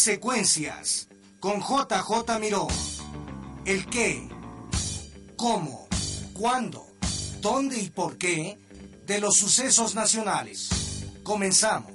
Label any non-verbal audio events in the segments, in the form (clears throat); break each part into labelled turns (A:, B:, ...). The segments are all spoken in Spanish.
A: Consecuencias con JJ Miró. El qué, cómo, cuándo, dónde y por qué de los sucesos nacionales. Comenzamos.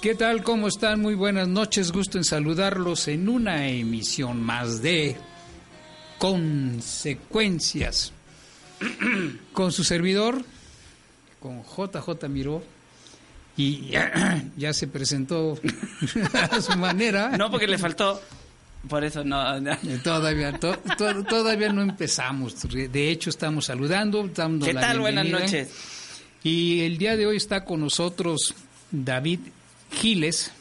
B: ¿Qué tal? ¿Cómo están? Muy buenas noches. Gusto en saludarlos en una emisión más de Consecuencias. (clears throat) Con su servidor, con JJ Miró. Y ya, (clears throat) ya se presentó (laughs) a su manera.
C: No, porque le faltó. Por eso no. no.
B: Eh, Todavía, to- to- todavía no empezamos. De hecho, estamos saludando. dando
C: ¿Qué
B: la
C: tal? Buenas noches.
B: Y el día de hoy está con nosotros David Giles,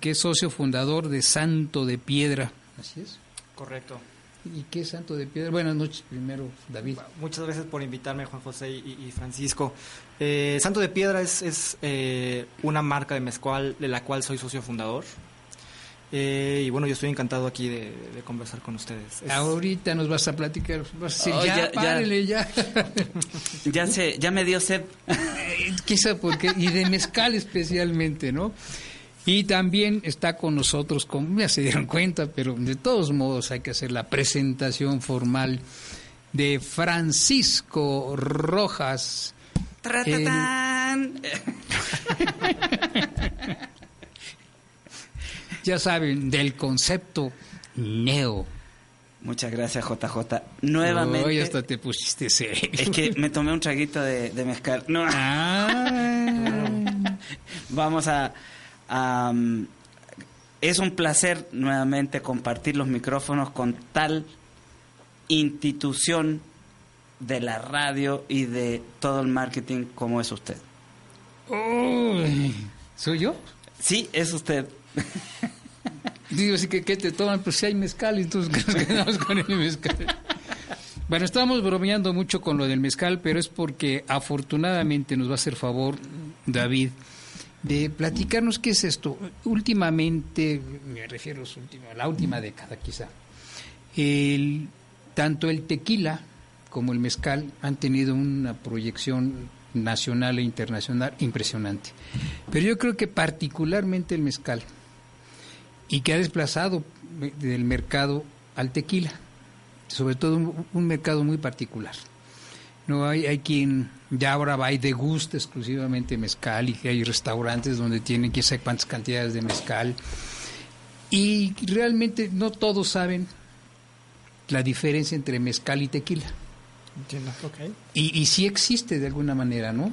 B: que es socio fundador de Santo de Piedra. Así es.
D: Correcto.
B: ¿Y qué es Santo de Piedra? Buenas noches primero, David.
D: Muchas gracias por invitarme, Juan José y, y Francisco. Eh, Santo de Piedra es, es, eh, una marca de mezcal de la cual soy socio fundador. Eh, y bueno, yo estoy encantado aquí de, de conversar con ustedes. Es-
B: Ahorita nos vas a platicar, vas a decir,
C: Oh,
B: ya,
C: ya, ya.
B: párele, ya. (laughs)
C: Ya, se, ya me dio sed.
B: Eh, Quizá porque, y de mezcal especialmente, ¿no? Y también está con nosotros, como ya se dieron cuenta, pero de todos modos hay que hacer la presentación formal de Francisco Rojas.
C: Tratatán. (laughs) (laughs)
B: Ya saben, del concepto neo.
C: Muchas gracias, JJ. Nuevamente.
B: Hoy hasta te pusiste serio.
C: Es que me tomé un traguito de, de mezcal. No.
B: Ah.
C: Vamos a, a, um, es un placer nuevamente compartir los micrófonos con tal institución de la radio y de todo el marketing como es usted.
B: ¿Soy yo?
C: Sí, es usted.
B: Digo, así que ¿qué te toman? Pues si hay mezcal, entonces (laughs) nos quedamos con el mezcal. Bueno, estamos bromeando mucho con lo del mezcal, pero es porque afortunadamente nos va a hacer favor, David, de platicarnos qué es esto. Últimamente, me refiero a la última década quizá, tanto el tequila como el mezcal han tenido una proyección nacional e internacional impresionante. Pero yo creo que particularmente el mezcal y que ha desplazado del mercado al tequila, sobre todo un, un mercado muy particular. No hay, hay quien ya ahora va y degusta exclusivamente mezcal y que hay restaurantes donde tienen que saber cuántas cantidades de mezcal y realmente no todos saben la diferencia entre mezcal y tequila.
D: Entiendo, ok.
B: Y, y sí existe de alguna manera, ¿no?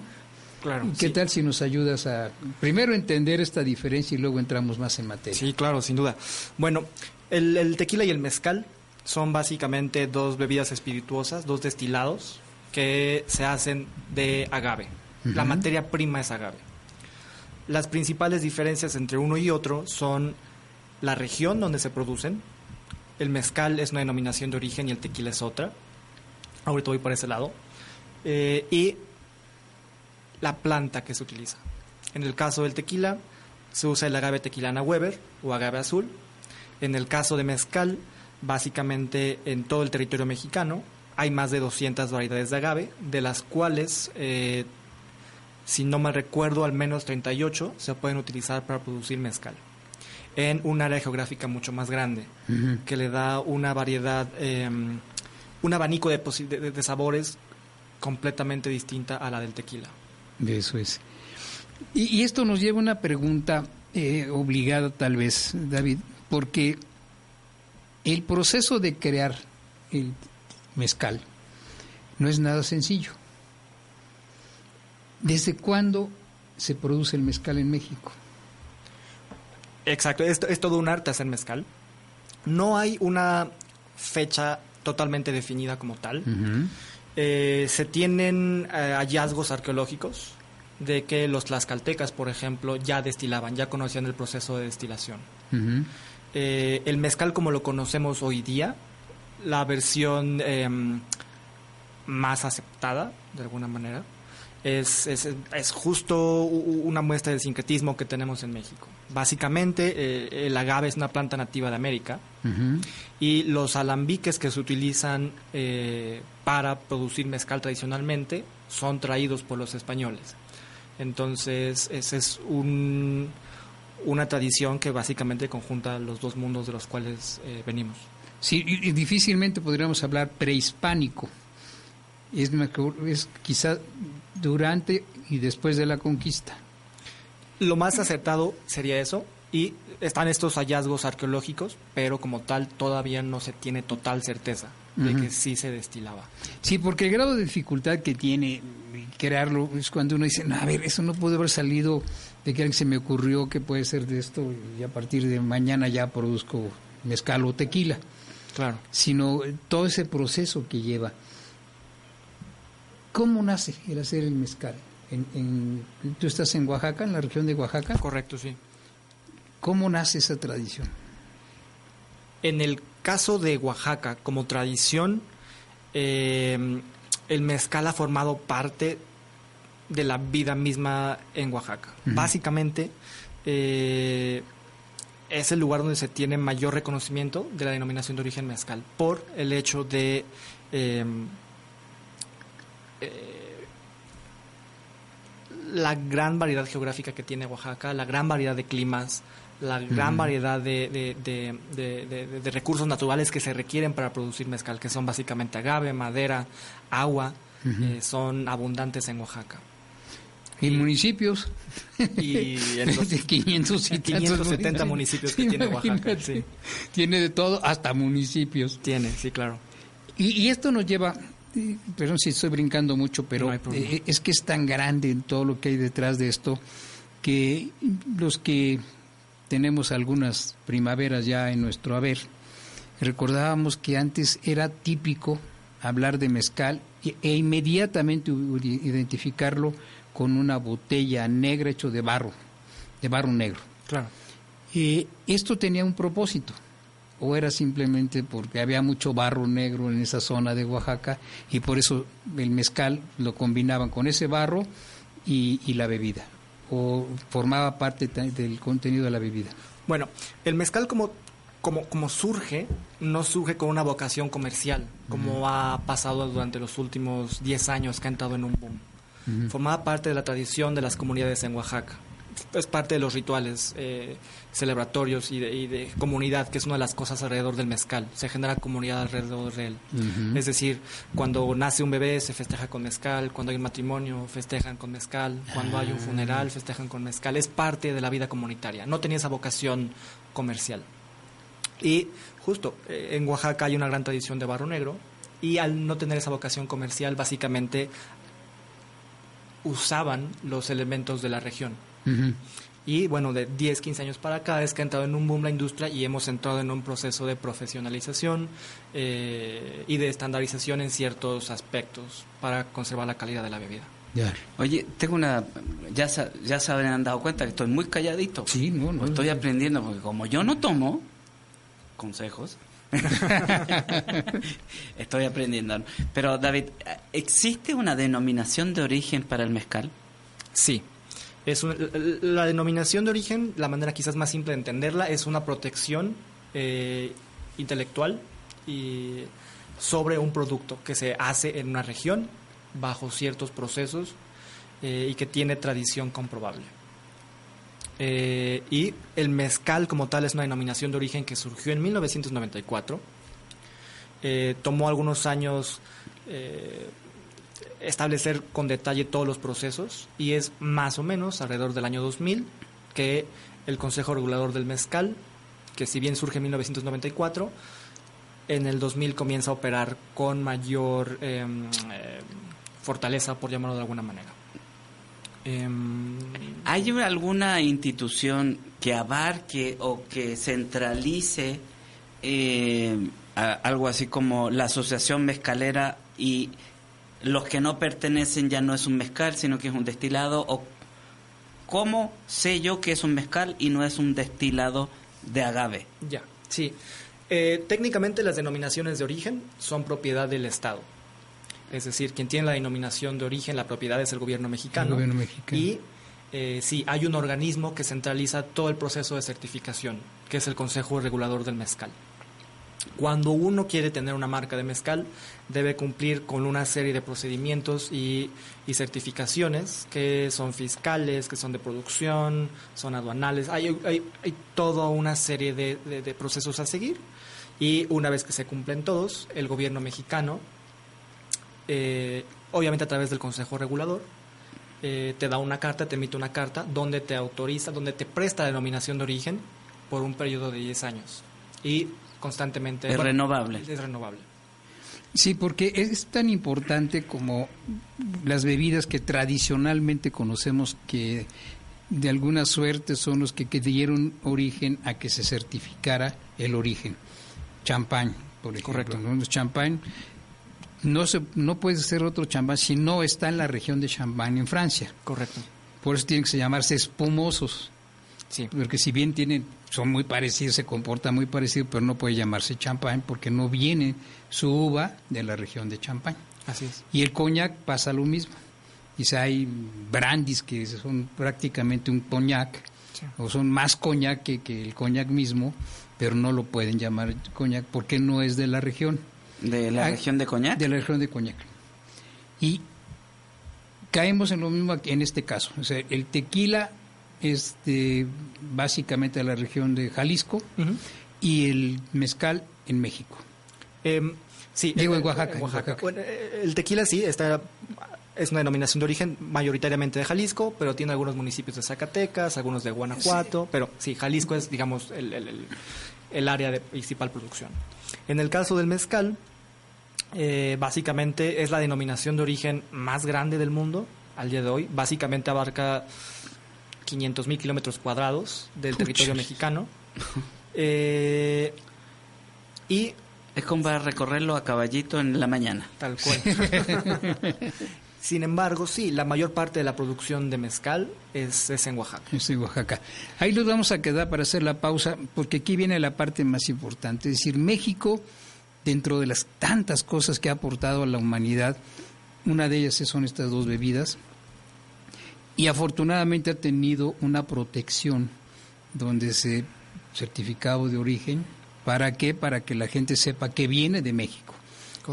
D: Claro.
B: ¿Qué
D: sí.
B: tal si nos ayudas a primero entender esta diferencia y luego entramos más en materia?
D: Sí, claro, sin duda. Bueno, el, el tequila y el mezcal son básicamente dos bebidas espirituosas, dos destilados que se hacen de agave. La materia prima es agave. Las principales diferencias entre uno y otro son la región donde se producen. El mezcal es una denominación de origen y el tequila es otra. Ahorita voy por ese lado. Eh, y la planta que se utiliza. En el caso del tequila, se usa el agave tequilana Weber o agave azul. En el caso de mezcal, básicamente en todo el territorio mexicano hay más de 200 variedades de agave, de las cuales, eh, si no mal recuerdo, al menos 38 se pueden utilizar para producir mezcal. En un área geográfica mucho más grande, que le da una variedad, eh, un abanico de- de sabores completamente distinta a la del tequila.
B: Eso es. Y, y esto nos lleva a una pregunta eh, obligada tal vez, David, porque el proceso de crear el mezcal no es nada sencillo. ¿Desde cuándo se produce el mezcal en México?
D: Exacto, es, es todo un arte hacer mezcal. No hay una fecha totalmente definida como tal. Eh, se tienen eh, hallazgos arqueológicos de que los tlaxcaltecas, por ejemplo, ya destilaban, ya conocían el proceso de destilación. Eh, el mezcal como lo conocemos hoy día, la versión em, más aceptada, de alguna manera, es, es, es justo una muestra del sincretismo que tenemos en México. Básicamente, eh, el agave es una planta nativa de América y los alambiques que se utilizan eh, para producir mezcal tradicionalmente son traídos por los españoles. Entonces, esa es un- una tradición que básicamente conjunta los dos mundos de los cuales eh, venimos.
B: Sí, y, difícilmente podríamos hablar prehispánico. Es, es quizá durante y después de la conquista.
D: Lo más acertado sería eso y están estos hallazgos arqueológicos, pero como tal todavía no se tiene total certeza de que sí se destilaba.
B: Sí, porque el grado de dificultad que tiene crearlo es cuando uno dice, "No, a ver, eso no puede haber salido de que alguien se me ocurrió que puede ser de esto y a partir de mañana ya produzco mezcal o tequila,
D: Claro.
B: sino todo ese proceso que lleva. ¿Cómo nace el hacer el mezcal? En, en- tú estás en Oaxaca, en la región de Oaxaca.
D: Correcto, sí.
B: ¿Cómo nace esa tradición?
D: En el caso de Oaxaca, como tradición, eh, el mezcal ha formado parte de la vida misma en Oaxaca. Básicamente, eh, es el lugar donde se tiene mayor reconocimiento de la denominación de origen mezcal, por el hecho de eh, eh, la gran variedad geográfica que tiene Oaxaca, la gran variedad de climas, la gran variedad de, de- de- de- de- de recursos naturales que se requieren para producir mezcal, que son básicamente agave, madera, agua, eh, son abundantes en Oaxaca.
B: Y municipios.
D: Y (laughs) los
B: De 500 y tantos
D: 570 municipios que tiene Oaxaca, sí.
B: Tiene de todo, hasta municipios.
D: Tiene, sí, claro.
B: Y, y esto nos lleva, perdón si estoy brincando mucho, pero
D: No
B: eh, es que es tan grande en todo lo que hay detrás de esto que los que tenemos algunas primaveras ya en nuestro haber, recordábamos que antes era típico hablar de mezcal e inmediatamente identificarlo con una botella negra hecho de barro, de barro negro.
D: Claro.
B: Eh, ¿Esto tenía un propósito? ¿O era simplemente porque había mucho barro negro en esa zona de Oaxaca y por eso el mezcal lo combinaban con ese barro y, y la bebida? ¿O formaba parte del contenido de la bebida?
D: Bueno, el mezcal como, como, como surge, no surge con una vocación comercial, como ha pasado durante los últimos 10 años que ha entrado en un boom. Formaba parte de la tradición de las comunidades en Oaxaca. Es parte de los rituales eh, celebratorios y de, y de comunidad, que es una de las cosas alrededor del mezcal. Se genera comunidad alrededor de él. Es decir, cuando nace un bebé se festeja con mezcal, cuando hay un matrimonio festejan con mezcal, cuando hay un funeral festejan con mezcal. Es parte de la vida comunitaria. No tenía esa vocación comercial. Y justo eh, en Oaxaca hay una gran tradición de barro negro y al no tener esa vocación comercial básicamente usaban los elementos de la región. Y bueno, de 10, 15 años para acá es que ha entrado en un boom la industria y hemos entrado en un proceso de profesionalización eh, y de estandarización en ciertos aspectos para conservar la calidad de la bebida.
B: Ya.
C: Oye, tengo una... Ya, ya se habrán dado cuenta que estoy muy calladito.
B: Sí, no, no.
C: Estoy aprendiendo, porque como yo no tomo consejos, (laughs) estoy aprendiendo. Pero David, ¿existe una denominación de origen para el mezcal?
D: Sí. Es la denominación de origen, la manera quizás más simple de entenderla, es una protección eh, intelectual y sobre un producto que se hace en una región bajo ciertos procesos eh, y que tiene tradición comprobable. Eh, y el mezcal como tal es una denominación de origen que surgió en 1994. Eh, tomó algunos años establecer con detalle todos los procesos y es más o menos alrededor del año 2000 que el Consejo Regulador del Mezcal, que si bien surge en 1994, en el 2000 comienza a operar con mayor em, eh, fortaleza, por llamarlo de alguna manera. Em,
C: ¿Hay alguna institución que abarque o que centralice eh, algo así como la Asociación Mezcalera y los que no pertenecen ya no es un mezcal, sino que es un destilado? ¿O cómo sé yo que es un mezcal y no es un destilado de agave?
D: Ya, sí. Eh, técnicamente las denominaciones de origen son propiedad del Estado. Es decir, quien tiene la denominación de origen, la propiedad es el gobierno mexicano.
B: El gobierno mexicano.
D: Y eh, sí, hay un organismo que centraliza todo el proceso de certificación, que es el Consejo Regulador del Mezcal. Cuando uno quiere tener una marca de mezcal, debe cumplir con una serie de procedimientos y, y certificaciones que son fiscales, que son de producción, son aduanales. Hay, hay, hay toda una serie de, procesos a seguir. Y una vez que se cumplen todos, el gobierno mexicano, eh, obviamente a través del Consejo Regulador, eh, te da una carta, te emite una carta donde te autoriza, donde te presta denominación de origen por un periodo de 10 años. Y constantemente...
C: Es renovable.
D: Es renovable.
B: Sí, porque es tan importante como las bebidas que tradicionalmente conocemos que de alguna suerte son los que, que dieron origen a que se certificara el origen. Champán, por ejemplo.
D: Correcto.
B: ¿no? Los champán no se no puede ser otro champán si no está en la región de Champagne en Francia.
D: Correcto.
B: Por eso tienen que llamarse espumosos.
D: Sí.
B: Porque si bien tienen, son muy parecidos, se comportan muy parecidos, pero no puede llamarse champán porque no viene su uva de la región de Champagne.
D: Así es.
B: Y el coñac pasa lo mismo. Quizá hay brandis que son prácticamente un coñac,
D: Sí.
B: o son más coñac que, que el coñac mismo, pero no lo pueden llamar coñac porque no es de la región.
C: ¿De la región de Coñac?
B: De la región de Coñac. Y caemos en lo mismo en este caso. O sea, el tequila es de, básicamente de la región de Jalisco y el mezcal en México.
D: Em, sí,
B: Digo, en
D: eh,
B: Oaxaca,
D: en
B: Oaxaca.
D: Bueno, eh, el tequila sí, está, es una denominación de origen mayoritariamente de Jalisco, pero tiene algunos municipios de Zacatecas, algunos de Guanajuato, pero sí, Jalisco es, digamos, el, el- el- el área de principal producción. En el caso del mezcal, eh, básicamente es la denominación de origen más grande del mundo al día de hoy. Básicamente abarca 500 mil kilómetros cuadrados del territorio mexicano. (laughs) Eh, y
C: Es como para recorrerlo a caballito en la mañana.
D: Tal cual. (laughs) Sin embargo, sí, la mayor parte de la producción de mezcal es, es en Oaxaca.
B: Yo soy Oaxaca. Ahí nos vamos a quedar para hacer la pausa, porque aquí viene la parte más importante. Es decir, México, dentro de las tantas cosas que ha aportado a la humanidad, una de ellas son estas dos bebidas, y afortunadamente ha tenido una protección donde se certificado de origen. ¿Para qué? Para que la gente sepa que viene de México.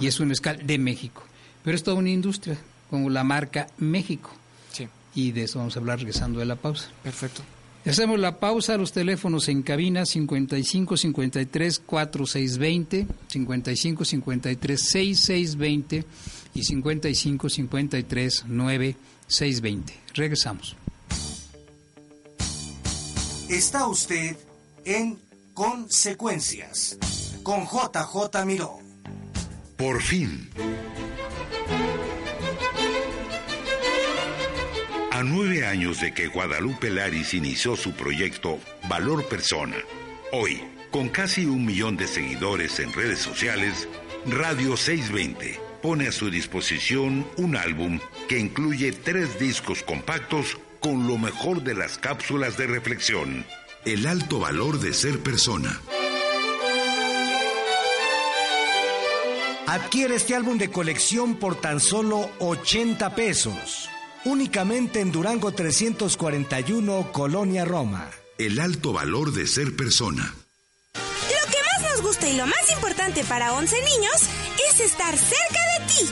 B: Y es un mezcal de México. Pero es toda una industria, como la marca México.
D: Sí,
B: Y de eso vamos a hablar regresando de la pausa.
D: perfecto.
B: Hacemos la pausa, los teléfonos en cabina 55 53 4620, 55 53 6620 y 55 53 9620. Regresamos.
A: Está usted en Consecuencias con JJ Miró.
E: Por fin. A nueve años de que Guadalupe Laris inició su proyecto Valor Persona, hoy, con casi un millón de seguidores en redes sociales, Radio 620 pone a su disposición un álbum que incluye tres discos compactos con lo mejor de las cápsulas de reflexión. El alto valor de ser persona.
A: Adquiere este álbum de colección por tan solo 80 pesos. Únicamente en Durango 341, Colonia Roma.
E: El alto valor de ser persona.
F: Lo que más nos gusta y lo más importante para 11 niños es estar cerca de ti.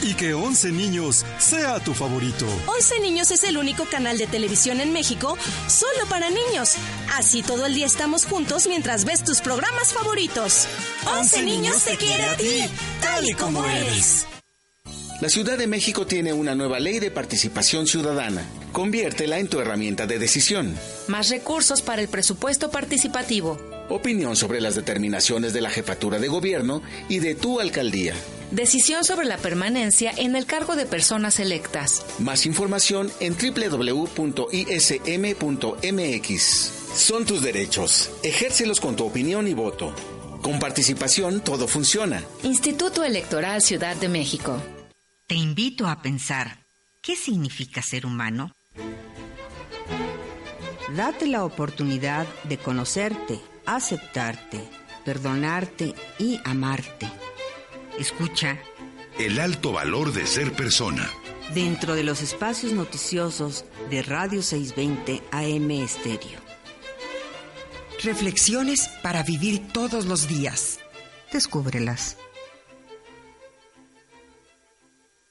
G: Y que 11 niños sea tu favorito.
F: 11 Niños es el único canal de televisión en México solo para niños. Así todo el día estamos juntos mientras ves tus programas favoritos. 11 Niños te quiere a ti, tal y como eres.
H: La Ciudad de México tiene una nueva ley de participación ciudadana. Conviértela en tu herramienta de decisión.
I: Más recursos para el presupuesto participativo.
H: Opinión sobre las determinaciones de la jefatura de gobierno y de tu alcaldía.
I: Decisión sobre la permanencia en el cargo de personas electas.
H: Más información en www.ism.mx. Son tus derechos. Ejércelos con tu opinión y voto. Con participación todo funciona.
I: Instituto Electoral Ciudad de México.
J: Te invito a pensar, ¿qué significa ser humano? Date la oportunidad de conocerte, aceptarte, perdonarte y amarte. Escucha
E: El alto valor de ser persona.
J: dentro de los espacios noticiosos de Radio 620 AM Estéreo.
K: Reflexiones para vivir todos los días.
J: Descúbrelas.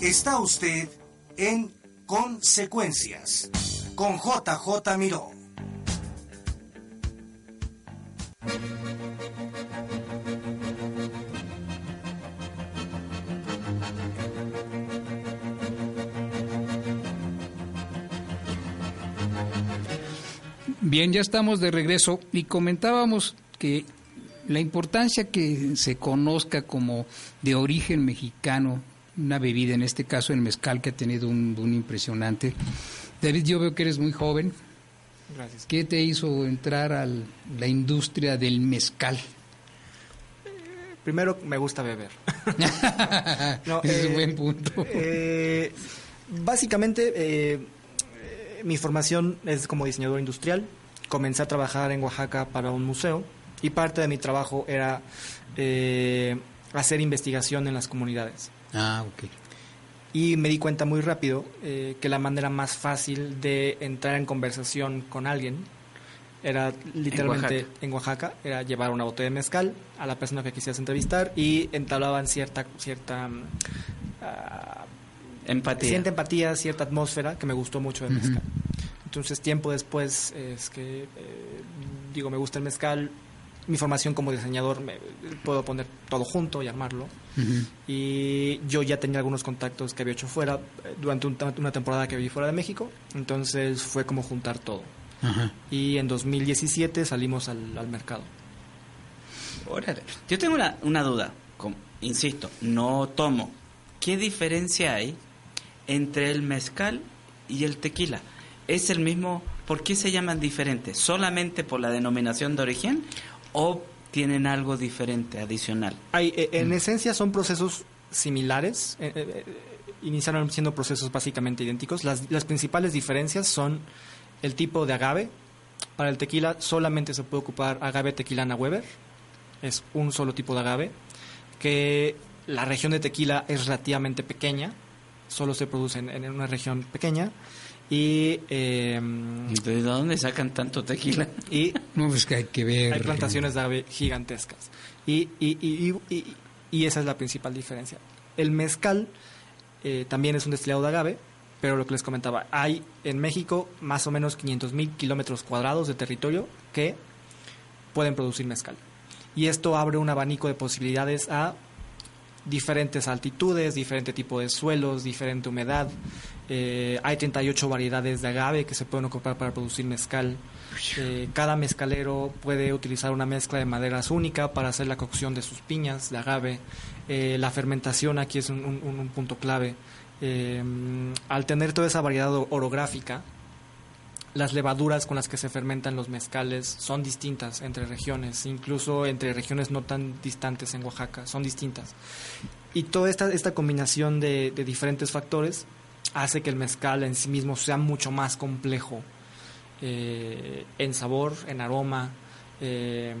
A: Está usted en Consecuencias con JJ Miró.
B: Bien, ya estamos de regreso y comentábamos que la importancia que se conozca como de origen mexicano una bebida, en este caso el mezcal, que ha tenido un boom impresionante. David, yo veo que eres muy joven.
D: Gracias.
B: ¿Qué te hizo entrar a la industria del mezcal?
D: Primero, me gusta beber. (laughs)
B: No, es un buen punto.
D: eh, básicamente, eh, eh, mi formación es como diseñador industrial. Comencé a trabajar en Oaxaca para un museo y parte de mi trabajo era eh, hacer investigación en las comunidades.
B: Ah, ok.
D: Y me di cuenta muy rápido eh, que la manera más fácil de entrar en conversación con alguien era literalmente en Oaxaca, era llevar una botella de mezcal a la persona que quisieras entrevistar y entablaban cierta cierta mm, ah,
C: Empatía.
D: cierta empatía, cierta atmósfera que me gustó mucho del mezcal. Entonces tiempo después es que eh, digo me gusta el mezcal, mi formación como diseñador me, puedo poner todo junto y armarlo. Y yo ya tenía algunos contactos que había hecho fuera eh, durante un- una temporada que viví fuera de México, entonces fue como juntar todo.
B: Ajá.
D: Y en 2017 salimos al, al mercado.
C: Órale. Yo tengo una, una duda, insisto, no tomo. ¿Qué diferencia hay entre el mezcal y el tequila? ¿Es el mismo? ¿Por qué se llaman diferentes? ¿Solamente por la denominación de origen o tienen algo diferente, adicional?
D: Hay, eh, en esencia son procesos similares, eh, eh, eh, iniciaron siendo procesos básicamente idénticos. Las, las principales diferencias son el tipo de agave. Para el tequila solamente se puede ocupar agave tequilana Weber, es un solo tipo de agave, que la región de tequila es relativamente pequeña, solo se produce en, en una región pequeña. Y, eh,
C: ¿De dónde sacan tanto tequila?
D: Y (laughs)
B: No, pues que hay que ver.
D: hay plantaciones de agave gigantescas. Y, y, y, y- y- y esa es la principal diferencia. El mezcal eh, también es un destilado de agave, pero lo que les comentaba, hay en México más o menos 500 mil kilómetros cuadrados de territorio que pueden producir mezcal. Y esto abre un abanico de posibilidades a diferentes altitudes, diferente tipo de suelos, diferente humedad. Eh, hay 38 variedades de agave que se pueden ocupar para producir mezcal. Eh, cada mezcalero puede utilizar una mezcla de maderas única para hacer la cocción de sus piñas de agave. Eh, la fermentación aquí es un, un- un punto clave. Eh, al tener toda esa variedad orográfica, las levaduras con las que se fermentan los mezcales son distintas entre regiones, incluso entre regiones no tan distantes en Oaxaca, son distintas. Y toda esta, esta combinación de, de diferentes factores hace que el mezcal en sí mismo sea mucho más complejo eh, en sabor, en aroma. eh,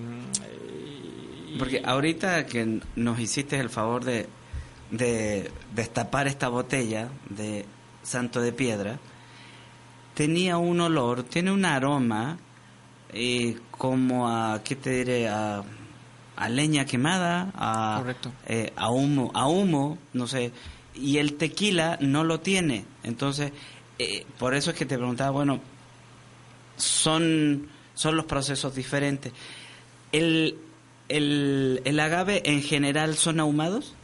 D: y-
C: Porque ahorita que nos hiciste el favor de, de destapar esta botella de Santo de Piedra, tenía un olor, tiene un aroma eh, como a, ¿qué te diré? A, a leña quemada, a, eh, a humo, a humo, no sé. Y el tequila no lo tiene. Entonces, eh, por eso es que te preguntaba, bueno, son, son los procesos diferentes. El, el, el agave en general son ahumados?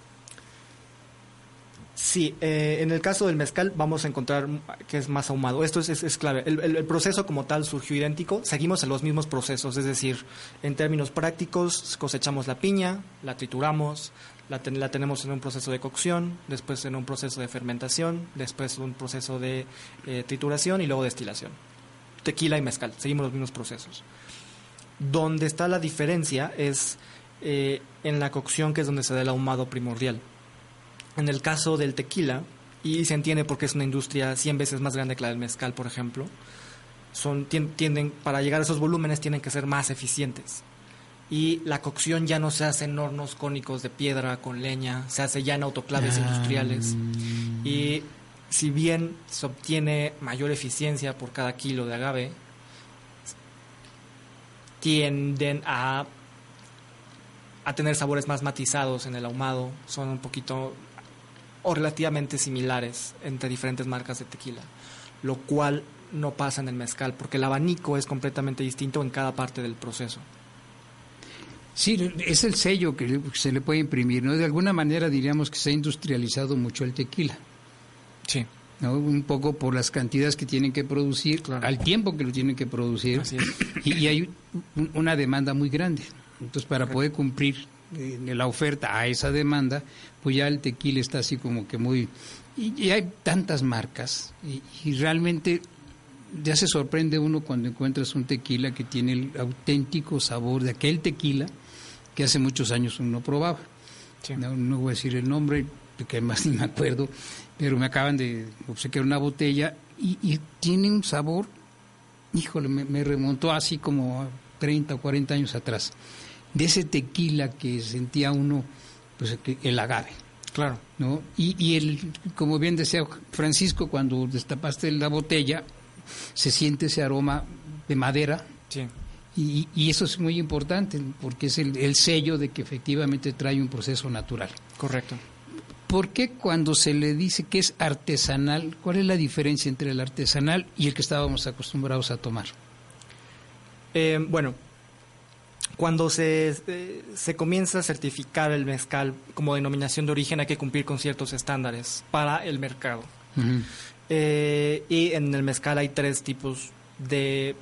D: Sí, eh, en el caso del mezcal vamos a encontrar que es más ahumado. Esto es, es- clave. El, proceso como tal surgió idéntico. Seguimos en los mismos procesos, es decir, en términos prácticos cosechamos la piña, la trituramos, la, ten- la tenemos en un proceso de cocción, después en un proceso de fermentación, después un proceso de eh, trituración y luego destilación. Tequila y mezcal, seguimos los mismos procesos. Donde está la diferencia es eh, en la cocción, que es donde se da el ahumado primordial. En el caso del tequila, y se entiende porque es una industria 100 veces más grande que la del mezcal, por ejemplo, son, tien- tienden, para llegar a esos volúmenes tienen que ser más eficientes. Y la cocción ya no se hace en hornos cónicos de piedra con leña, se hace ya en autoclaves industriales. Y si bien se obtiene mayor eficiencia por cada kilo de agave, tienden a, a tener sabores más matizados en el ahumado, son un poquito o relativamente similares entre diferentes marcas de tequila, lo cual no pasa en el mezcal, porque el abanico es completamente distinto en cada parte del proceso.
B: Sí, es el sello que se le puede imprimir, ¿no? De alguna manera diríamos que se ha industrializado mucho el tequila.
D: Sí.
B: ¿no? Un poco por las cantidades que tienen que producir, al tiempo que lo tienen que producir, y, y hay un- una demanda muy grande. Entonces, para poder cumplir eh, la oferta a esa demanda, pues ya el tequila está así como que muy... Y, y hay tantas marcas, y, y realmente ya se sorprende uno cuando encuentras un tequila que tiene el auténtico sabor de aquel tequila que hace muchos años uno probaba. No, no voy a decir el nombre, que más (laughs) ni me acuerdo, pero me acaban de obsequiar una botella y, y tiene un sabor, híjole, me, me remontó así como a 30 o 40 años atrás, de ese tequila que sentía uno, pues el agave.
D: Claro.
B: ¿no? Y, y el, como bien decía Francisco, cuando destapaste la botella, se siente ese aroma de madera.
D: Sí.
B: Y, y eso es muy importante porque es el, el sello de que efectivamente trae un proceso natural.
D: Correcto.
B: ¿Por qué cuando se le dice que es artesanal, cuál es la diferencia entre el artesanal y el que estábamos acostumbrados a tomar?
D: Eh, bueno, cuando se, eh, se comienza a certificar el mezcal como denominación de origen hay que cumplir con ciertos estándares para el mercado. Eh, y en el mezcal hay tres tipos de,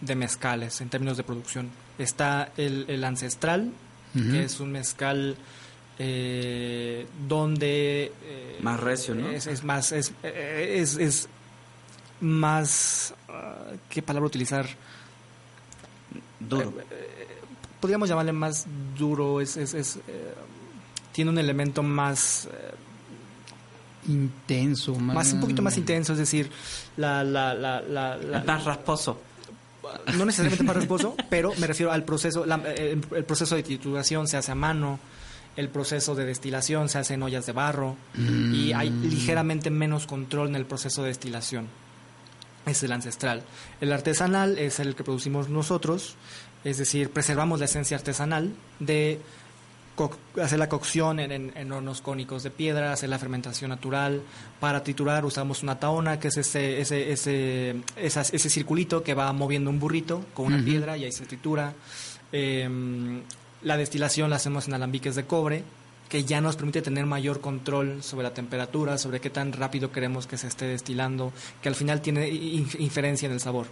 D: de mezcales en términos de producción. Está el, el ancestral, que es un mezcal eh, donde... eh,
C: Más recio, ¿no?
D: Es, es más... Es, eh, es, es más... ah, ¿Qué palabra utilizar?
C: Duro.
D: Eh, podríamos llamarle más duro, es, es, es, eh, tiene un elemento más... eh,
B: Intenso, más,
D: más un poquito más intenso, es decir, la, la, la, la, la-
C: más rasposo.
D: no necesariamente más rasposo, (laughs) pero me refiero al proceso, la- el, el proceso de trituración se hace a mano, el proceso de destilación se hace en ollas de barro y hay
B: Mm.
D: ligeramente menos control en el proceso de destilación. Es el ancestral. El artesanal es el que producimos nosotros, es decir, preservamos la esencia artesanal de hacer la cocción en, en- en hornos cónicos de piedra, hacer la fermentación natural. Para triturar usamos una taona, que es ese, ese, ese, ese circulito que va moviendo un burrito con una piedra y ahí se tritura. Em, la destilación la hacemos en alambiques de cobre que ya nos permite tener mayor control sobre la temperatura, sobre qué tan rápido queremos que se esté destilando, que al final tiene in- inferencia en el sabor.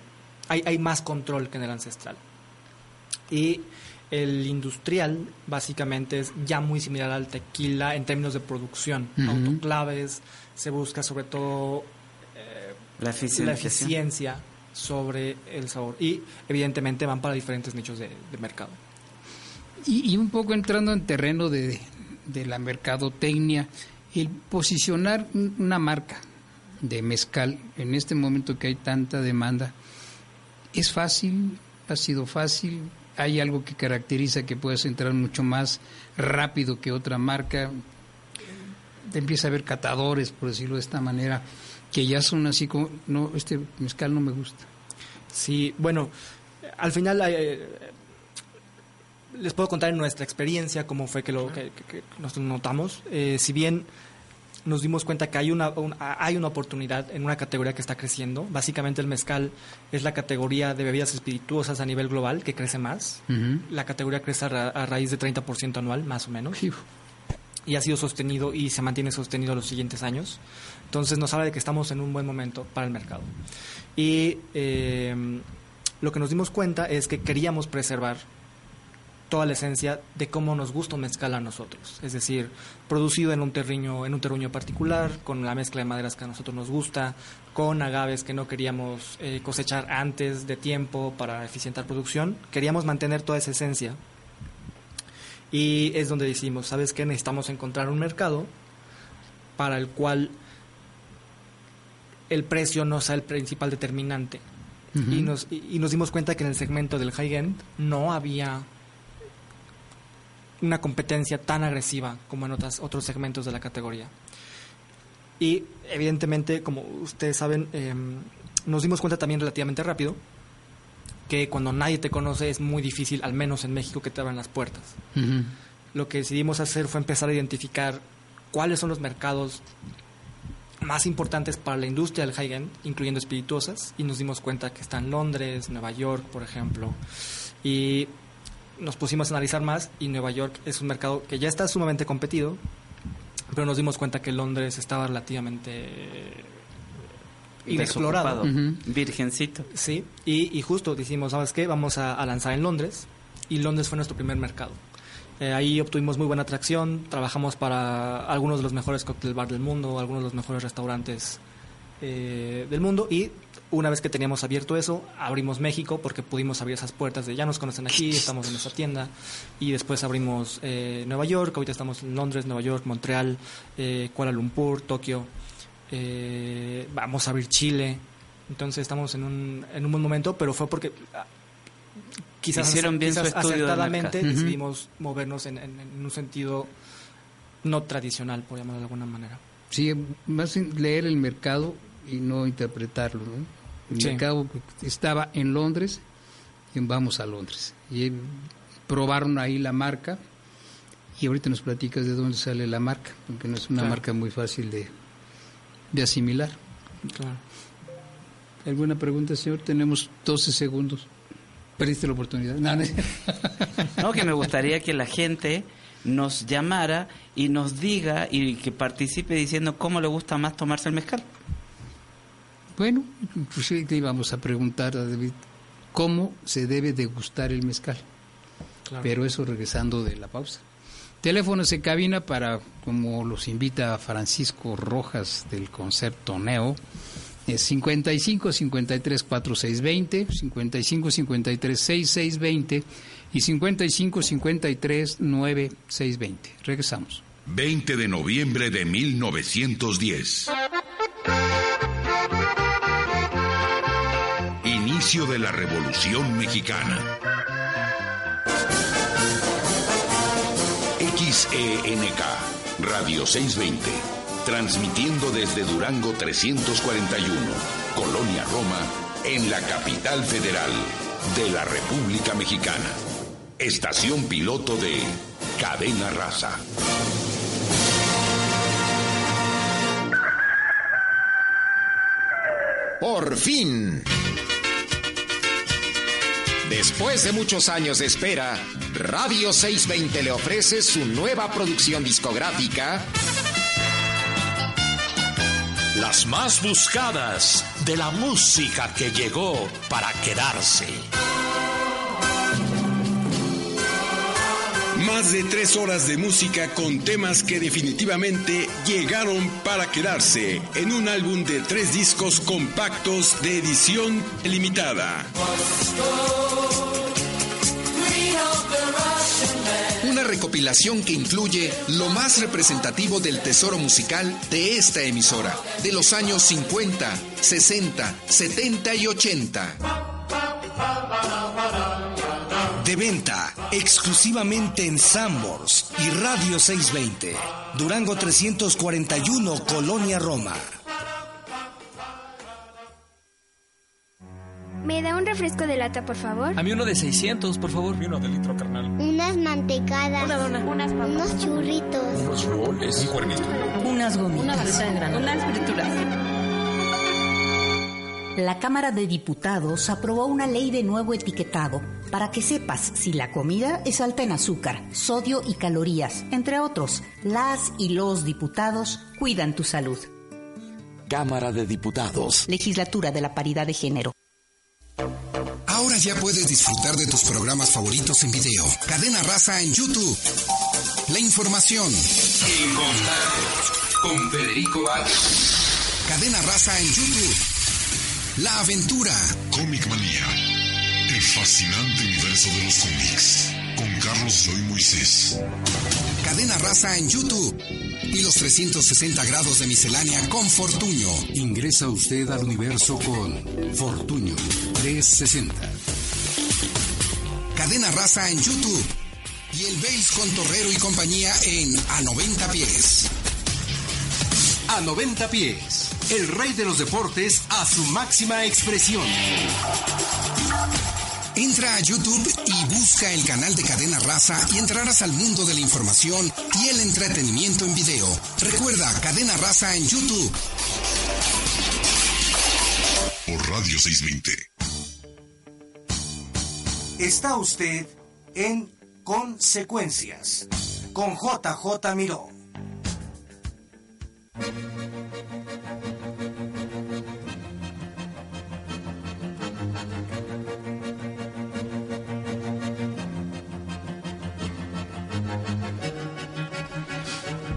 D: Hay, hay más control que en el ancestral. Y el industrial básicamente es ya muy similar al tequila en términos de producción.
C: Ujú.
D: Autoclaves, se busca sobre todo
C: La
D: la
C: eficiencia.
D: sobre el sabor. Y evidentemente van para diferentes nichos de, de mercado.
B: Y, y un poco entrando en terreno de, de la mercadotecnia, el posicionar un- una marca de mezcal en este momento que hay tanta demanda, ¿es fácil? ¿Ha sido fácil? ¿Hay algo que caracteriza que puedas entrar mucho más rápido que otra marca? Te empieza a haber catadores, por decirlo de esta manera, que ya son así como, no, este mezcal no me gusta.
D: Sí, bueno, al final eh, les puedo contar en nuestra experiencia cómo fue que lo que, que- que nos notamos. Eh, si bien nos dimos cuenta que hay una, un- hay una oportunidad en una categoría que está creciendo, básicamente el mezcal es la categoría de bebidas espirituosas a nivel global que crece más. La categoría crece a, ra- a raíz de 30% anual, más o menos. Y ha sido sostenido y se mantiene sostenido los siguientes años. Entonces nos habla de que estamos en un buen momento para el mercado. Y eh, lo que nos dimos cuenta es que queríamos preservar toda la esencia de cómo nos gusta un mezcal a nosotros. Es decir, producido en un terruño, en un terruño particular, con la mezcla de maderas que a nosotros nos gusta, con agaves que no queríamos eh, cosechar antes de tiempo para eficientar producción. Queríamos mantener toda esa esencia. Y es donde decimos, ¿sabes qué? Necesitamos encontrar un mercado para el cual el precio no sea el principal determinante.
B: Ujú.
D: y, nos, y, y nos dimos cuenta que en el segmento del high-end no había una competencia tan agresiva como en otras, otros segmentos de la categoría. Y evidentemente, como ustedes saben, eh, nos dimos cuenta también relativamente rápido que cuando nadie te conoce es muy difícil, al menos en México, que te abran las puertas. Lo que decidimos hacer fue empezar a identificar cuáles son los mercados más importantes para la industria del high-end, incluyendo espirituosas, y nos dimos cuenta que están Londres, Nueva York, por ejemplo, y nos pusimos a analizar más, y Nueva York es un mercado que ya está sumamente competido, pero nos dimos cuenta que Londres estaba relativamente inexplorado.
C: Virgencito.
D: Sí, y, y justo dijimos, ¿sabes qué? Vamos a, a lanzar en Londres, y Londres fue nuestro primer mercado. Eh, ahí obtuvimos muy buena atracción, trabajamos para algunos de los mejores cocktail bar del mundo, algunos de los mejores restaurantes eh, del mundo y una vez que teníamos abierto eso, abrimos México porque pudimos abrir esas puertas de ya nos conocen aquí, estamos en esa tienda y después abrimos eh, Nueva York, ahorita estamos en Londres, Nueva York, Montreal, eh, Kuala Lumpur, Tokio, eh, vamos a abrir Chile, entonces estamos en un, en un buen momento, pero fue porque ah, quizás,
C: Hicieron bien su de
D: acertadamente.
C: Ujú.
D: decidimos movernos en, en- en un sentido no tradicional, por llamarlo de alguna manera.
B: Sí, más leer el mercado y no interpretarlo, ¿no? El
D: Sí.
B: mercado estaba en Londres y en vamos a Londres. Y probaron ahí la marca y ahorita nos platicas de dónde sale la marca, porque no es una
D: Claro.
B: marca muy fácil de, de asimilar.
D: Claro.
B: ¿Alguna pregunta, señor? Tenemos 12 segundos. Perdiste la oportunidad. No, no es-
C: No, que me (laughs) gustaría que la gente nos llamara y nos diga y que participe diciendo cómo le gusta más tomarse el mezcal.
B: Bueno, inclusive te íbamos a preguntar a David cómo se debe degustar el mezcal.
D: Claro.
B: Pero eso regresando de la pausa. Teléfonos en cabina para, como los invita Francisco Rojas del concepto Neo, es 55 53 4620, 55 53 6620 y 55 53 9620. Regresamos.
E: 20 de noviembre de 1910. Inicio de la Revolución Mexicana. XENK, Radio 620, transmitiendo desde Durango 341, Colonia Roma, en la capital federal de la República Mexicana. Estación piloto de Cadena Raza.
L: Por fin. Después de muchos años de espera, Radio 620 le ofrece su nueva producción discográfica.
M: Las más buscadas de la música que llegó para quedarse.
N: Más de tres horas de música con temas que definitivamente llegaron para quedarse en un álbum de tres discos compactos de edición limitada.
L: Una recopilación que incluye lo más representativo del tesoro musical de esta emisora, de los años 50, 60, 70 y 80.
A: De venta exclusivamente en Sambors y Radio 620. Durango 341, Colonia Roma.
O: ¿Me da un refresco de lata, por favor?
P: A mí uno de 600, por favor. Y uno de litro, carnal.
O: Unas mantecadas.
P: Una dona.
O: Unas Unos churritos.
P: Unos roles. Un cuernito.
Q: Unas gomitas.
R: Una barrita de grano.
Q: Unas frituras.
R: La Cámara de Diputados aprobó una ley de nuevo etiquetado para que sepas si la comida es alta en azúcar, sodio y calorías. Entre otros, las y los diputados cuidan tu salud.
M: Cámara de Diputados.
R: Legislatura de la Paridad de Género.
S: Ahora ya puedes disfrutar de tus programas favoritos en video. Cadena Raza en YouTube. La información.
E: En contacto con Federico Vázquez.
S: Cadena Raza en YouTube. La aventura.
T: Comic Manía. Fascinante universo de los cómics. Con Carlos Joy Moisés.
S: Cadena Raza en YouTube. Y los 360 grados de miscelánea con Fortuño.
U: Ingresa usted al universo con Fortuño 360.
S: Cadena Raza en YouTube. Y el Base con Torrero y compañía en A 90 pies.
U: A 90 pies. El rey de los deportes a su máxima expresión.
S: Entra a YouTube y busca el canal de Cadena Raza y entrarás al mundo de la información y el entretenimiento en video. Recuerda, Cadena Raza en YouTube.
T: Por Radio 620.
A: Está usted en Consecuencias con JJ Miró.